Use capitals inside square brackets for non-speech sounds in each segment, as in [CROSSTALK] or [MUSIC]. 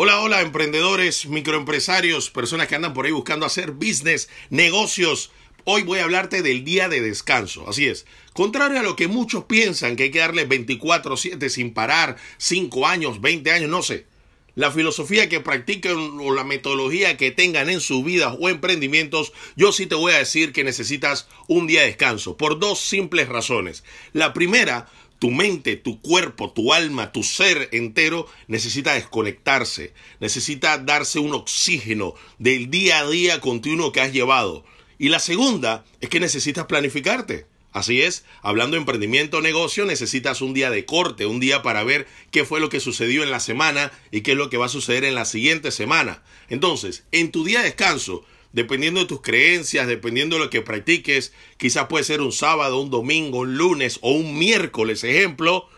Hola, hola, emprendedores, microempresarios, personas que andan por ahí buscando hacer business, negocios. Hoy voy a hablarte del día de descanso. Así es. Contrario a lo que muchos piensan que hay que darle 24/7 sin parar, 5 años, 20 años, no sé. La filosofía que practiquen o la metodología que tengan en su vida o emprendimientos, yo sí te voy a decir que necesitas un día de descanso por dos simples razones. La primera, tu mente, tu cuerpo, tu alma, tu ser entero necesita desconectarse, necesita darse un oxígeno del día a día continuo que has llevado. Y la segunda es que necesitas planificarte. Así es, hablando de emprendimiento o negocio, necesitas un día de corte, un día para ver qué fue lo que sucedió en la semana y qué es lo que va a suceder en la siguiente semana. Entonces, en tu día de descanso, dependiendo de tus creencias, dependiendo de lo que practiques, quizás puede ser un sábado, un domingo, un lunes o un miércoles, ejemplo,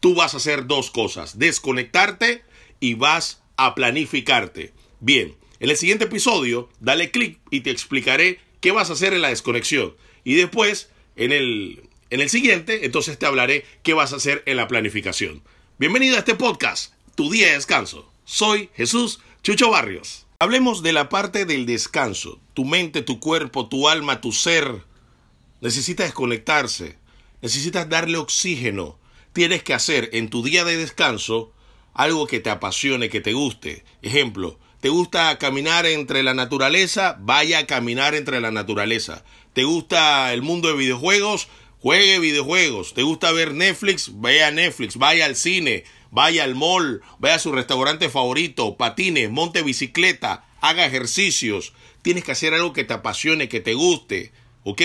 tú vas a hacer dos cosas, desconectarte y vas a planificarte. Bien, en el siguiente episodio, dale clic y te explicaré qué vas a hacer en la desconexión. Y después, en el, en el siguiente, entonces te hablaré qué vas a hacer en la planificación. Bienvenido a este podcast, Tu Día de Descanso. Soy Jesús Chucho Barrios. Hablemos de la parte del descanso. Tu mente, tu cuerpo, tu alma, tu ser necesita desconectarse. Necesitas darle oxígeno. Tienes que hacer en tu día de descanso algo que te apasione, que te guste. Ejemplo, ¿te gusta caminar entre la naturaleza? Vaya a caminar entre la naturaleza. ¿Te gusta el mundo de videojuegos? Juegue videojuegos. ¿Te gusta ver Netflix? Vaya a Netflix. Vaya al cine vaya al mall, vaya a su restaurante favorito, patine, monte bicicleta, haga ejercicios. Tienes que hacer algo que te apasione, que te guste, ¿ok?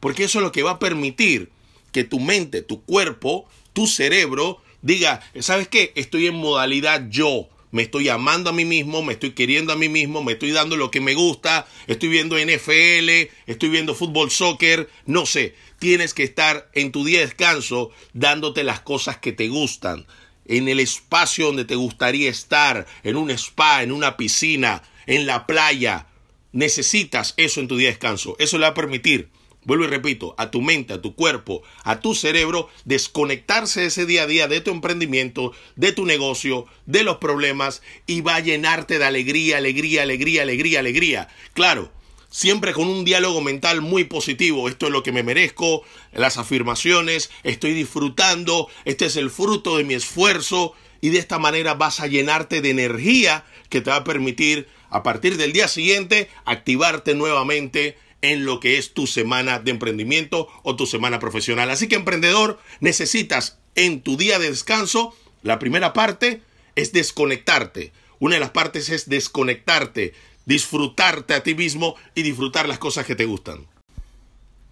Porque eso es lo que va a permitir que tu mente, tu cuerpo, tu cerebro diga, ¿sabes qué? Estoy en modalidad yo. Me estoy amando a mí mismo, me estoy queriendo a mí mismo, me estoy dando lo que me gusta, estoy viendo NFL, estoy viendo fútbol, soccer, no sé. Tienes que estar en tu día de descanso dándote las cosas que te gustan, en el espacio donde te gustaría estar, en un spa, en una piscina, en la playa. Necesitas eso en tu día de descanso. Eso le va a permitir, vuelvo y repito, a tu mente, a tu cuerpo, a tu cerebro, desconectarse ese día a día de tu emprendimiento, de tu negocio, de los problemas y va a llenarte de alegría, alegría, alegría, alegría, alegría. Claro, siempre con un diálogo mental muy positivo. Esto es lo que me merezco, las afirmaciones, estoy disfrutando, este es el fruto de mi esfuerzo y de esta manera vas a llenarte de energía que te va a permitir a partir del día siguiente activarte nuevamente en lo que es tu semana de emprendimiento o tu semana profesional. Así que emprendedor, necesitas en tu día de descanso, la primera parte es desconectarte. Una de las partes es desconectarte, disfrutarte a ti mismo y disfrutar las cosas que te gustan.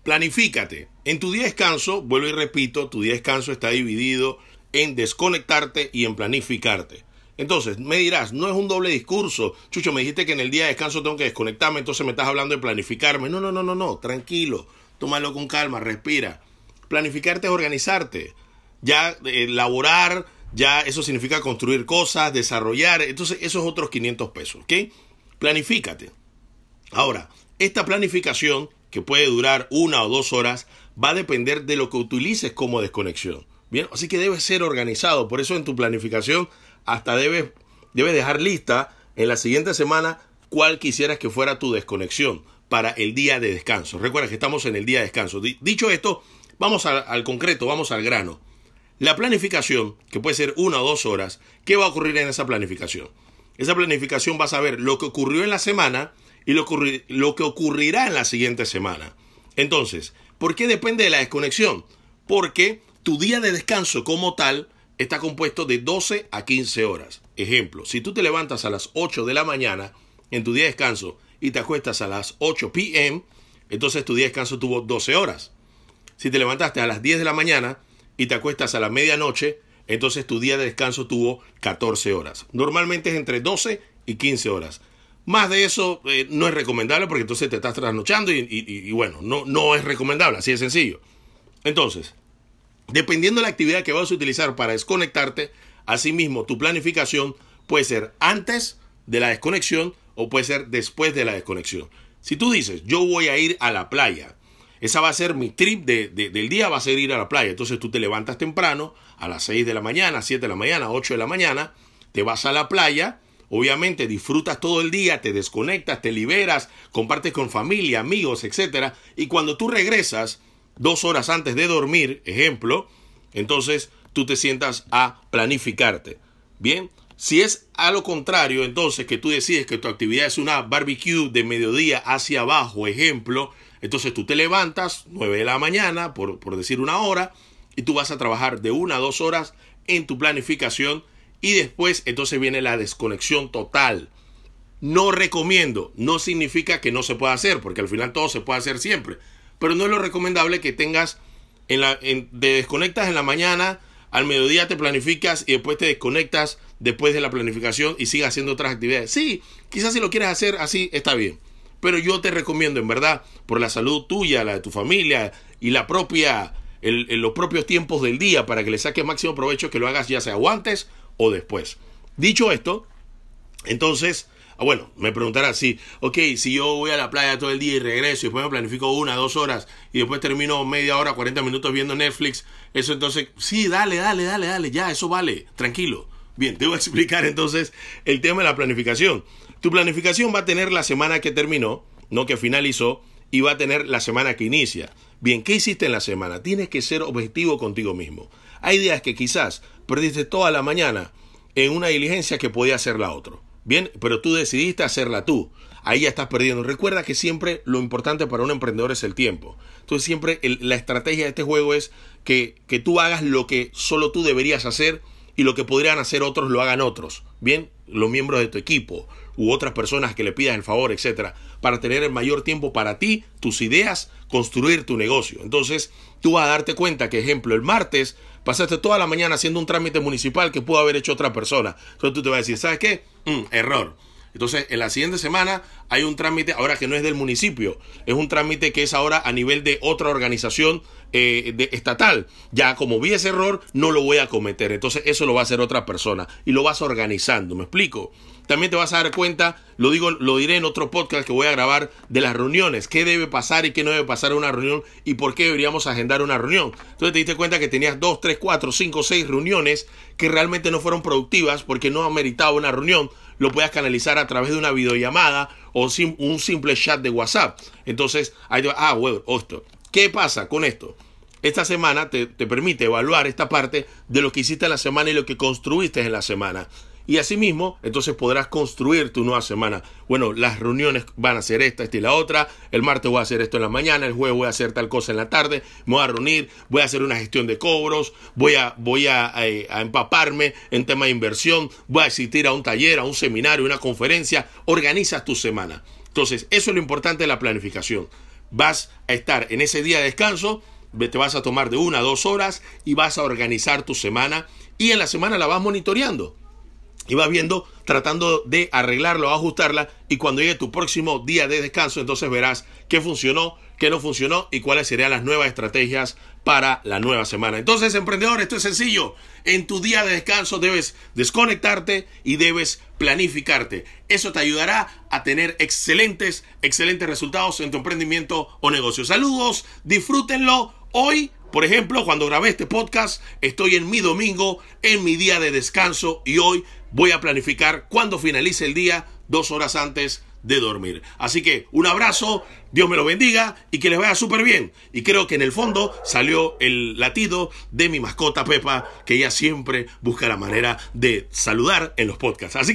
Planifícate. En tu día de descanso, vuelvo y repito, tu día de descanso está dividido en desconectarte y en planificarte. Entonces, me dirás, no es un doble discurso. Chucho, me dijiste que en el día de descanso tengo que desconectarme, entonces me estás hablando de planificarme. No, no, no, no, no, tranquilo. Tómalo con calma, respira. Planificarte es organizarte. Ya elaborar, ya eso significa construir cosas, desarrollar. Entonces, eso es otros 500 pesos, ¿ok? Planifícate. Ahora, esta planificación, que puede durar una o dos horas, va a depender de lo que utilices como desconexión. Bien, así que debes ser organizado. Por eso en tu planificación hasta debes, debes dejar lista en la siguiente semana cuál quisieras que fuera tu desconexión para el día de descanso. Recuerda que estamos en el día de descanso. Dicho esto, vamos al concreto, vamos al grano. La planificación, que puede ser una o dos horas, ¿qué va a ocurrir en esa planificación? Esa planificación vas a ver lo que ocurrió en la semana y lo, lo que ocurrirá en la siguiente semana. Entonces, ¿por qué depende de la desconexión? Porque tu día de descanso como tal está compuesto de 12 a 15 horas. Ejemplo, si tú te levantas a las 8 de la mañana en tu día de descanso y te acuestas a las 8 pm, entonces tu día de descanso tuvo 12 horas. Si te levantaste a las 10 de la mañana y te acuestas a la medianoche, entonces tu día de descanso tuvo 14 horas. Normalmente es entre 12 y 15 horas. Más de eso eh, no es recomendable porque entonces te estás trasnochando y, bueno, no, no es recomendable, así de sencillo. Entonces, dependiendo de la actividad que vas a utilizar para desconectarte, asimismo tu planificación puede ser antes de la desconexión o puede ser después de la desconexión. Si tú dices, yo voy a ir a la playa, esa va a ser mi trip del día, va a ser ir a la playa. Entonces tú te levantas temprano, a las 6 de la mañana, 7 de la mañana, 8 de la mañana, te vas a la playa, obviamente disfrutas todo el día, te desconectas, te liberas, compartes con familia, amigos, etc. Y cuando tú regresas, dos horas antes de dormir, ejemplo, entonces tú te sientas a planificarte. Bien, si es a lo contrario, entonces que tú decides que tu actividad es una barbecue de mediodía hacia abajo, ejemplo, entonces tú te levantas 9 de la mañana, por, por decir una hora, y tú vas a trabajar de una a dos horas en tu planificación y después entonces viene la desconexión total. No recomiendo, no significa que no se pueda hacer, porque al final todo se puede hacer siempre, pero no es lo recomendable que tengas en la, en, te desconectas en la mañana, al mediodía te planificas y después te desconectas después de la planificación y sigas haciendo otras actividades. Sí, quizás si lo quieres hacer así está bien, pero yo te recomiendo en verdad, por la salud tuya, la de tu familia y la propia, los propios tiempos del día para que le saques máximo provecho, que lo hagas ya sea antes o después. Dicho esto, entonces Ah, bueno, me preguntará si, ok, si yo voy a la playa todo el día y regreso y después me planifico una, dos horas y después termino media hora, 40 minutos viendo Netflix, eso entonces, sí, dale, dale, dale, dale, ya, eso vale, tranquilo. Bien, te voy a [LAUGHS] explicar entonces el tema de la planificación. Tu planificación va a tener la semana que terminó, no que finalizó, y va a tener la semana que inicia. Bien, ¿qué hiciste en la semana? Tienes que ser objetivo contigo mismo. Hay días que quizás perdiste toda la mañana en una diligencia que podía hacer la otra. Bien, pero tú decidiste hacerla tú. Ahí ya estás perdiendo. Recuerda que siempre lo importante para un emprendedor es el tiempo. Entonces siempre la estrategia de este juego es que, que tú hagas lo que solo tú deberías hacer y lo que podrían hacer otros lo hagan otros. Bien, los miembros de tu equipo u otras personas que le pidas el favor, etcétera, para tener el mayor tiempo para ti, tus ideas, construir tu negocio. Entonces, tú vas a darte cuenta que, ejemplo, el martes pasaste toda la mañana haciendo un trámite municipal que pudo haber hecho otra persona. Entonces tú te vas a decir, ¿sabes qué? Mm, error. Entonces, en la siguiente semana hay un trámite, ahora que no es del municipio, es un trámite que es ahora a nivel de otra organización eh, de, estatal. Ya como vi ese error, no lo voy a cometer. Entonces, eso lo va a hacer otra persona y lo vas organizando. ¿Me explico? También te vas a dar cuenta, lo digo, lo diré en otro podcast que voy a grabar de las reuniones, qué debe pasar y qué no debe pasar en una reunión y por qué deberíamos agendar una reunión. Entonces te diste cuenta que tenías dos, tres, cuatro, cinco, seis reuniones que realmente no fueron productivas porque no meritado una reunión. Lo puedas canalizar a través de una videollamada o un simple chat de WhatsApp. Entonces, ahí te ah, bueno, esto. ¿Qué pasa con esto? Esta semana te, te permite evaluar esta parte de lo que hiciste en la semana y lo que construiste en la semana. Y asimismo, entonces podrás construir tu nueva semana. Bueno, las reuniones van a ser esta, esta y la otra. El martes voy a hacer esto en la mañana, el jueves voy a hacer tal cosa en la tarde. Me voy a reunir, voy a hacer una gestión de cobros, voy a, voy a, eh, a empaparme en tema de inversión, voy a asistir a un taller, a un seminario, una conferencia. Organizas tu semana. Entonces, eso es lo importante de la planificación. Vas a estar en ese día de descanso, te vas a tomar de una a dos horas y vas a organizar tu semana y en la semana la vas monitoreando y vas viendo, tratando de arreglarlo, ajustarla y cuando llegue tu próximo día de descanso, entonces verás qué funcionó, qué no funcionó y cuáles serían las nuevas estrategias para la nueva semana. Entonces, emprendedor, esto es sencillo. En tu día de descanso debes desconectarte y debes planificarte. Eso te ayudará a tener excelentes, excelentes resultados en tu emprendimiento o negocio. Saludos, disfrútenlo hoy por ejemplo, cuando grabé este podcast, estoy en mi domingo, en mi día de descanso y hoy voy a planificar cuando finalice el día, dos horas antes de dormir. Así que un abrazo, Dios me lo bendiga y que les vaya súper bien. Y creo que en el fondo salió el latido de mi mascota Pepa, que ella siempre busca la manera de saludar en los podcasts. Así que